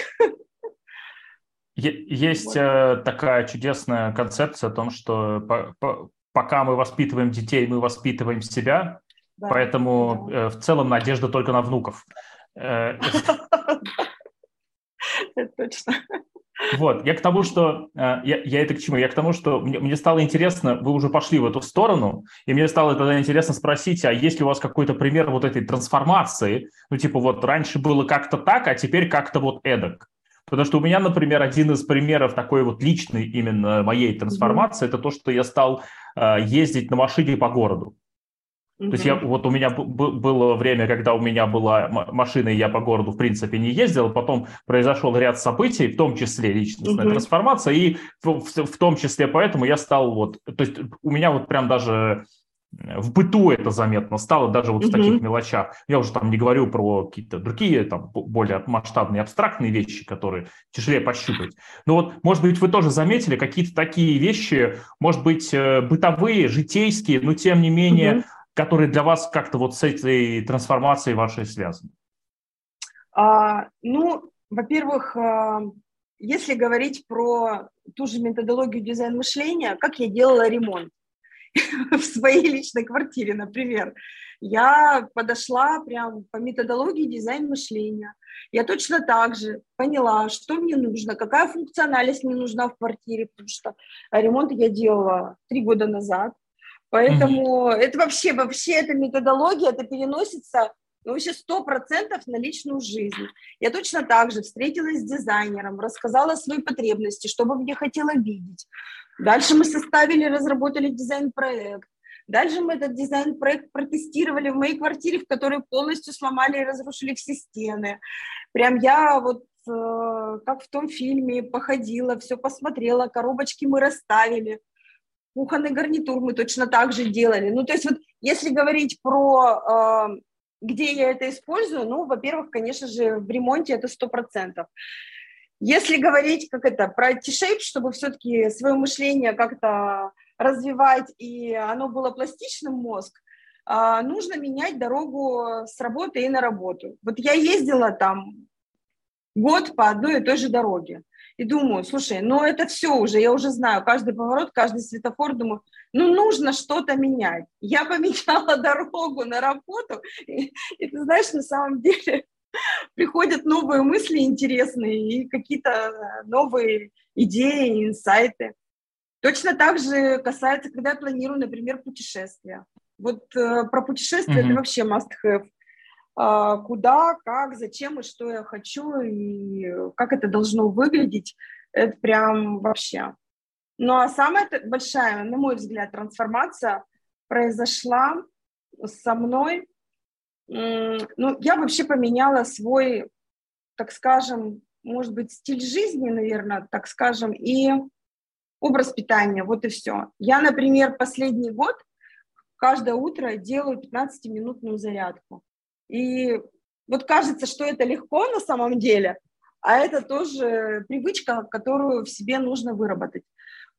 Есть вот. Э, такая чудесная концепция о том, что по, по, пока мы воспитываем детей, мы воспитываем себя, да, Поэтому да. Э, в целом надежда только на внуков. Это точно. Вот, я к тому, что э, я, я это к чему? Я к тому, что мне, мне стало интересно, вы уже пошли в эту сторону, и мне стало тогда интересно спросить, а есть ли у вас какой-то пример вот этой трансформации? Ну, типа, вот раньше было как-то так, а теперь как-то вот эдак. Потому что у меня, например, один из примеров такой вот личной именно моей трансформации, mm-hmm. это то, что я стал ездить на машине по городу. То есть я, вот у меня было время, когда у меня была машина, и я по городу, в принципе, не ездил. Потом произошел ряд событий, в том числе личностная uh трансформация, и в, в, в том числе поэтому я стал вот... То есть у меня вот прям даже в быту это заметно стало, даже вот uh в таких мелочах. Я уже там не говорю про какие-то другие, там, более масштабные, абстрактные вещи, которые тяжелее пощупать. Но вот, может быть, вы тоже заметили какие-то такие вещи, может быть, э, бытовые, житейские, но тем не менее... uh которые для вас как-то вот с этой трансформацией вашей связаны? А, ну, во-первых, а, если говорить про ту же методологию дизайн-мышления, как я делала ремонт в своей личной квартире, например, я подошла прям по методологии дизайн-мышления. Я точно так же поняла, что мне нужно, какая функциональность мне нужна в квартире, потому что ремонт я делала три года назад. Поэтому mm-hmm. это вообще, вообще эта методология, это переносится ну, вообще сто процентов на личную жизнь. Я точно так же встретилась с дизайнером, рассказала свои потребности, что бы мне хотела видеть. Дальше мы составили, разработали дизайн-проект. Дальше мы этот дизайн-проект протестировали в моей квартире, в которой полностью сломали и разрушили все стены. Прям я вот э, как в том фильме походила, все посмотрела, коробочки мы расставили кухонный гарнитур мы точно так же делали. Ну, то есть вот если говорить про э, где я это использую, ну, во-первых, конечно же, в ремонте это сто процентов. Если говорить как это про T-shape, чтобы все-таки свое мышление как-то развивать и оно было пластичным мозг, э, нужно менять дорогу с работы и на работу. Вот я ездила там год по одной и той же дороге и думаю, слушай, ну это все уже, я уже знаю, каждый поворот, каждый светофор, думаю, ну нужно что-то менять. Я поменяла дорогу на работу, и, и ты знаешь, на самом деле приходят новые мысли интересные и какие-то новые идеи, инсайты. Точно так же касается, когда я планирую, например, путешествия. Вот э, про путешествия mm-hmm. это вообще must have. А, куда, как, зачем и что я хочу, и как это должно выглядеть, это прям вообще. Ну а самая большая, на мой взгляд, трансформация произошла со мной. Ну, я вообще поменяла свой, так скажем, может быть, стиль жизни, наверное, так скажем, и образ питания, вот и все. Я, например, последний год каждое утро делаю 15-минутную зарядку. И вот кажется, что это легко на самом деле, а это тоже привычка, которую в себе нужно выработать.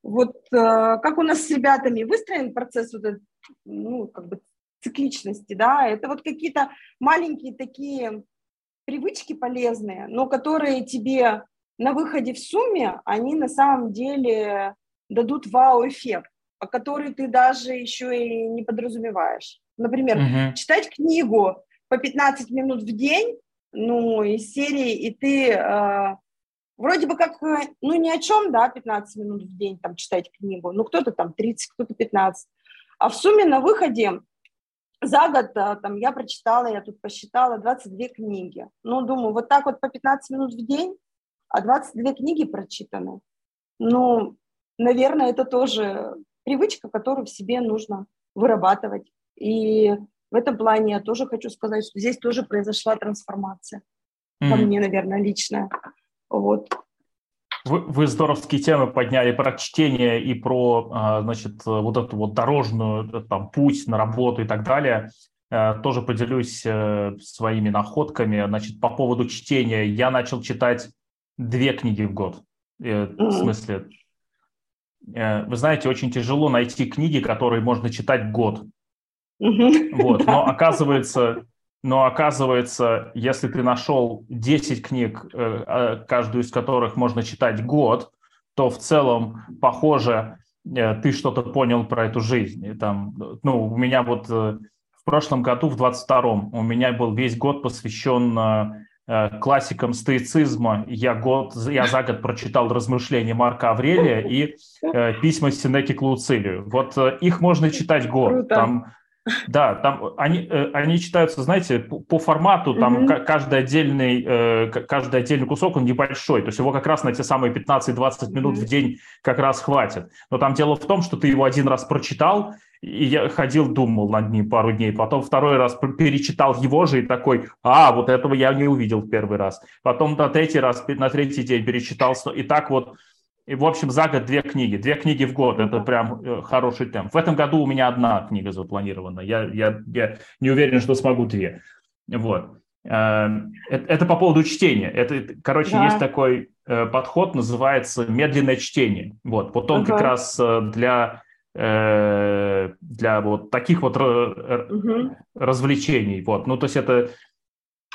Вот э, как у нас с ребятами выстроен процесс вот этот, ну, как бы цикличности, да, это вот какие-то маленькие такие привычки полезные, но которые тебе на выходе в сумме, они на самом деле дадут вау-эффект, о который ты даже еще и не подразумеваешь. Например, uh-huh. читать книгу по 15 минут в день, ну, из серии, и ты э, вроде бы как, ну, ни о чем, да, 15 минут в день там читать книгу, ну, кто-то там 30, кто-то 15, а в сумме на выходе за год э, там я прочитала, я тут посчитала 22 книги. Ну, думаю, вот так вот по 15 минут в день, а 22 книги прочитаны. Ну, наверное, это тоже привычка, которую в себе нужно вырабатывать. И в этом плане я тоже хочу сказать, что здесь тоже произошла трансформация. Mm-hmm. Ко мне, наверное, личная. Вот. Вы, вы здоровские темы подняли про чтение и про, а, значит, вот эту вот дорожную, э, там, путь на работу и так далее. Э, тоже поделюсь э, своими находками. Значит, по поводу чтения. Я начал читать две книги в год. В смысле, вы знаете, очень тяжело найти книги, которые можно читать год. Вот, но оказывается, но оказывается, если ты нашел 10 книг, э, а, каждую из которых можно читать год, то в целом, похоже, э, ты что-то понял про эту жизнь. И там, ну, у меня вот э, в прошлом году, в 22-м, у меня был весь год посвящен классикам стоицизма. Я, год, я за год прочитал размышления Марка Аврелия и письма Синеки к Луцилию. Вот их можно читать год. Круто. Там да, там они, э, они читаются, знаете, по, по формату, там mm-hmm. каждый, отдельный, э, каждый отдельный кусок, он небольшой, то есть его как раз на те самые 15-20 минут mm-hmm. в день как раз хватит. Но там дело в том, что ты его один раз прочитал, и я ходил, думал над ним пару дней, потом второй раз перечитал его же и такой, а, вот этого я не увидел в первый раз. Потом на третий раз, на третий день перечитал, и так вот и, в общем, за год две книги. Две книги в год. Это прям э, хороший темп. В этом году у меня одна книга запланирована. Я, я, я не уверен, что смогу две. Вот. Это, это по поводу чтения. Это, короче, да. есть такой э, подход, называется медленное чтение. Вот, вот он ага. как раз э, для для вот таких вот угу. развлечений. Вот, ну то есть это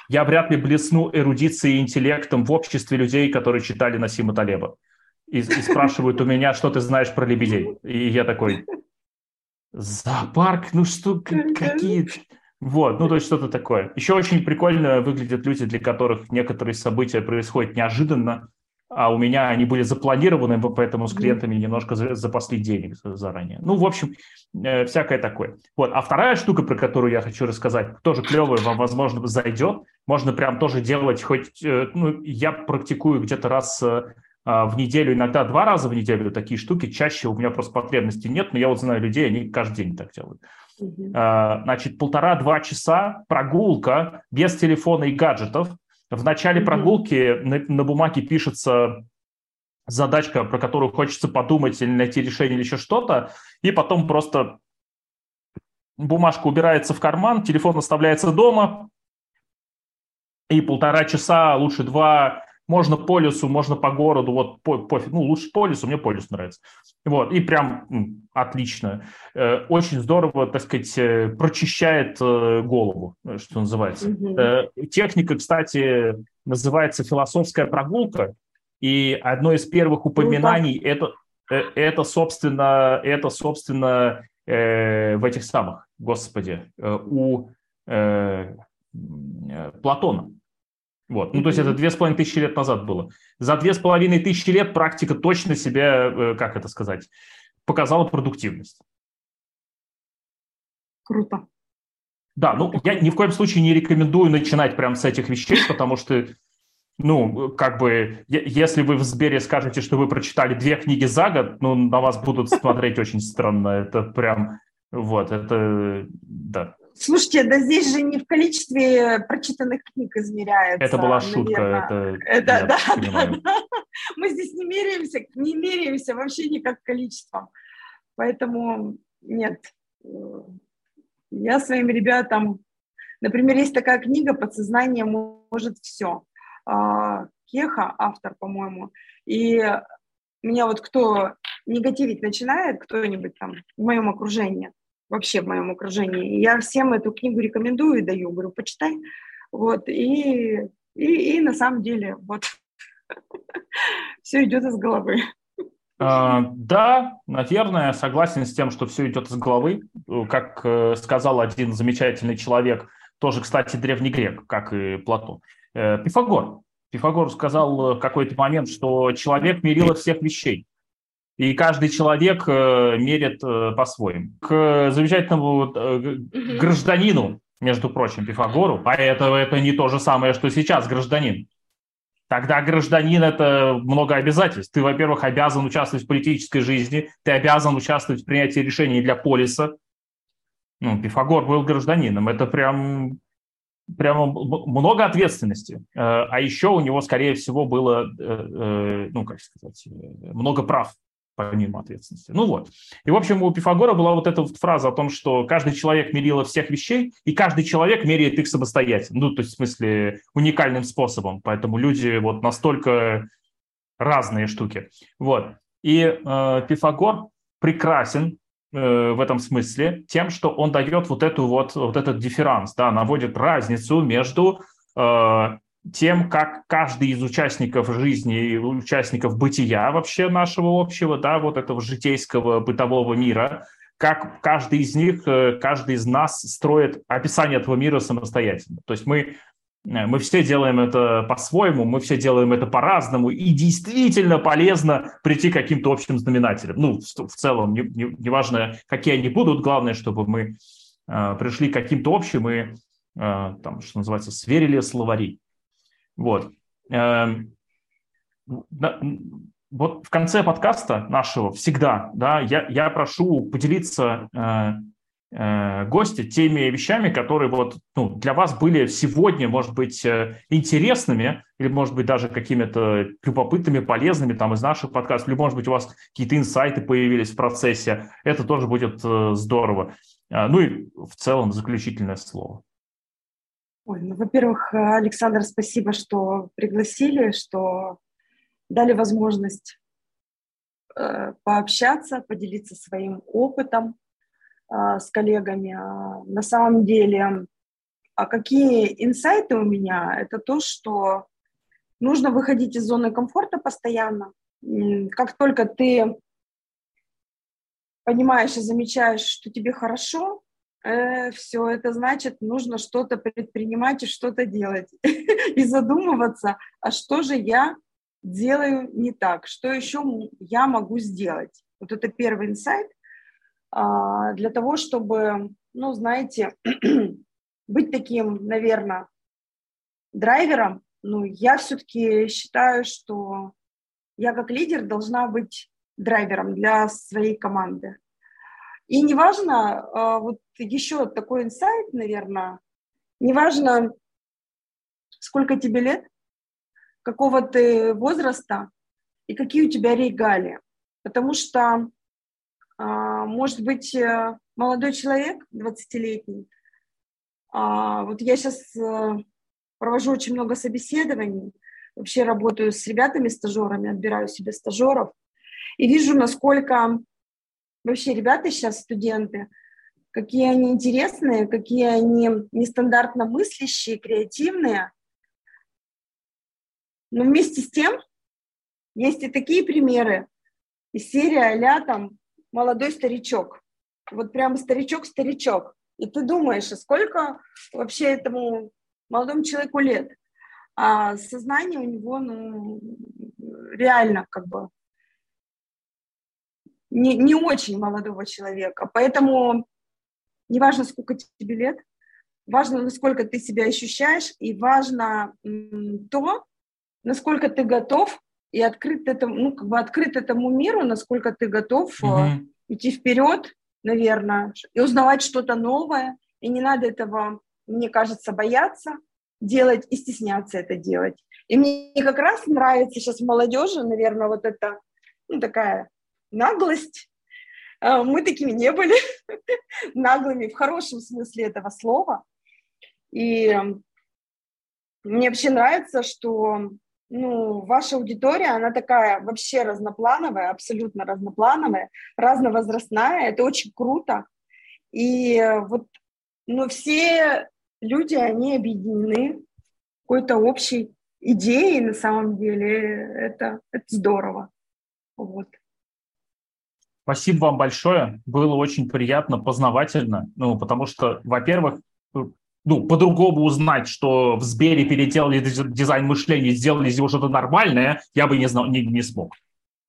я вряд ли блесну эрудицией и интеллектом в обществе людей, которые читали Насима Талеба и, и спрашивают у меня, что ты знаешь про лебедей. И я такой, зоопарк, ну что, какие... Вот, ну то есть что-то такое. Еще очень прикольно выглядят люди, для которых некоторые события происходят неожиданно, а у меня они были запланированы, поэтому с клиентами немножко запасли денег заранее. Ну, в общем, э, всякое такое. Вот. А вторая штука, про которую я хочу рассказать, тоже клевая, вам, возможно, зайдет. Можно прям тоже делать хоть... Э, ну, я практикую где-то раз э, в неделю, иногда два раза в неделю такие штуки. Чаще у меня просто потребности нет, но я вот знаю людей, они каждый день так делают. Uh-huh. Значит, полтора-два часа прогулка без телефона и гаджетов. В начале прогулки на, на бумаге пишется задачка, про которую хочется подумать или найти решение или еще что-то, и потом просто бумажка убирается в карман, телефон оставляется дома, и полтора часа, лучше два, можно по лесу, можно по городу, вот по, по, ну, лучше по лесу, мне по лесу нравится. Вот, и прям отлично. Э, очень здорово, так сказать, э, прочищает э, голову, что называется. Mm-hmm. Техника, кстати, называется философская прогулка, и одно из первых упоминаний mm-hmm. это, это, собственно, это, собственно, в этих самых, господи, у Платона. Вот. Ну, то есть это две с половиной тысячи лет назад было. За две с половиной тысячи лет практика точно себя, э, как это сказать, показала продуктивность. Круто. Да, ну я ни в коем случае не рекомендую начинать прямо с этих вещей, потому что, ну, как бы, если вы в Сбере скажете, что вы прочитали две книги за год, ну, на вас будут смотреть очень странно. Это прям, вот, это, да. Слушайте, да здесь же не в количестве прочитанных книг измеряется. Это была шутка. Это, это да, да, да. Мы здесь не меряемся, не меряемся вообще никак количеством. Поэтому нет. Я своим ребятам... Например, есть такая книга «Подсознание может все». А, Кеха, автор, по-моему. И меня вот кто негативить начинает, кто-нибудь там в моем окружении, вообще в моем окружении. Я всем эту книгу рекомендую и даю, говорю, почитай. Вот, и, и, и на самом деле, вот, все идет из головы. А, да, наверное, согласен с тем, что все идет из головы. Как э, сказал один замечательный человек, тоже, кстати, древний грек, как и Платон, э, Пифагор. Пифагор сказал в какой-то момент, что человек мерил всех вещей. И каждый человек э, мерит э, по-своему. К замечательному э, гражданину, между прочим, Пифагору, а это, это не то же самое, что сейчас гражданин. Тогда гражданин – это много обязательств. Ты, во-первых, обязан участвовать в политической жизни, ты обязан участвовать в принятии решений для полиса. Ну, Пифагор был гражданином. Это прям прямо много ответственности. А еще у него, скорее всего, было, ну, как сказать, много прав помимо ответственности. Ну вот. И, в общем, у Пифагора была вот эта вот фраза о том, что каждый человек мерило всех вещей, и каждый человек меряет их самостоятельно. Ну, то есть, в смысле, уникальным способом. Поэтому люди вот настолько разные штуки. Вот. И э, Пифагор прекрасен э, в этом смысле тем, что он дает вот эту вот, вот этот дифферанс, да, наводит разницу между э, тем, как каждый из участников жизни, участников бытия вообще нашего общего, да, вот этого житейского бытового мира, как каждый из них, э, каждый из нас строит описание этого мира самостоятельно. То есть мы, э, мы все делаем это по-своему, мы все делаем это по-разному, и действительно полезно прийти к каким-то общим знаменателям. Ну, в, целом, неважно, не, не какие они будут, главное, чтобы мы э, пришли к каким-то общим и, э, там, что называется, сверили словари. Вот. Эм, вот в конце подкаста нашего всегда, да, я, я прошу поделиться э, э, гостя теми вещами, которые вот ну, для вас были сегодня, может быть, э, интересными или, может быть, даже какими-то любопытными, полезными там из наших подкастов, или, может быть, у вас какие-то инсайты появились в процессе. Это тоже будет здорово. Ну и в целом заключительное слово. Ой, ну, во-первых, Александр, спасибо, что пригласили, что дали возможность э, пообщаться, поделиться своим опытом э, с коллегами. А на самом деле, а какие инсайты у меня? Это то, что нужно выходить из зоны комфорта постоянно. Как только ты понимаешь и замечаешь, что тебе хорошо, э, все это значит, нужно что-то предпринимать и что-то делать. и задумываться, а что же я делаю не так, что еще я могу сделать. Вот это первый инсайт а, для того, чтобы, ну, знаете, быть таким, наверное, драйвером, ну, я все-таки считаю, что я как лидер должна быть драйвером для своей команды. И неважно, а, вот еще такой инсайт, наверное, неважно, сколько тебе лет, какого ты возраста и какие у тебя регалии. Потому что, а, может быть, э, молодой человек, 20-летний, а, вот я сейчас э, провожу очень много собеседований, вообще работаю с ребятами, стажерами, отбираю себе стажеров, и вижу, насколько вообще ребята сейчас, студенты, какие они интересные, какие они нестандартно мыслящие, креативные. Но вместе с тем есть и такие примеры из серии а там молодой старичок. Вот прямо старичок-старичок. И ты думаешь, а сколько вообще этому молодому человеку лет? а сознание у него, ну, реально как бы не, не очень молодого человека. Поэтому неважно, сколько тебе лет, важно, насколько ты себя ощущаешь, и важно то, насколько ты готов и открыт этому, ну, как бы открыт этому миру, насколько ты готов mm-hmm. идти вперед, наверное, и узнавать что-то новое. И не надо этого, мне кажется, бояться делать и стесняться это делать. И мне как раз нравится сейчас молодежи, наверное, вот эта ну, такая наглость. А, мы такими не были наглыми в хорошем смысле этого слова. И мне вообще нравится, что ну, ваша аудитория, она такая вообще разноплановая, абсолютно разноплановая, разновозрастная, это очень круто. И вот, но все люди, они объединены какой-то общей идеей на самом деле, это, это здорово. Вот. Спасибо вам большое, было очень приятно, познавательно, ну, потому что, во-первых, ну, по-другому узнать, что в Сбере переделали дизайн мышления, сделали из него что-то нормальное, я бы не, знал, не, не смог.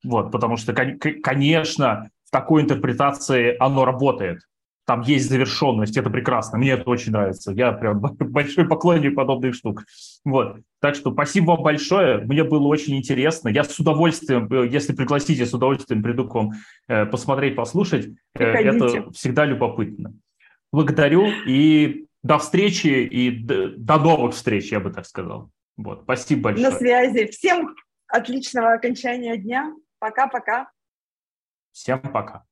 Вот, потому что, конечно, в такой интерпретации оно работает. Там есть завершенность, это прекрасно, мне это очень нравится. Я прям большой поклонник подобных штук. Вот. Так что спасибо вам большое, мне было очень интересно. Я с удовольствием, э, если пригласите, с удовольствием приду к вам э, посмотреть, послушать. Э, Приходите. Это всегда любопытно. Благодарю и до встречи и до новых встреч, я бы так сказал. Вот. Спасибо большое. На связи. Всем отличного окончания дня. Пока-пока. Всем пока.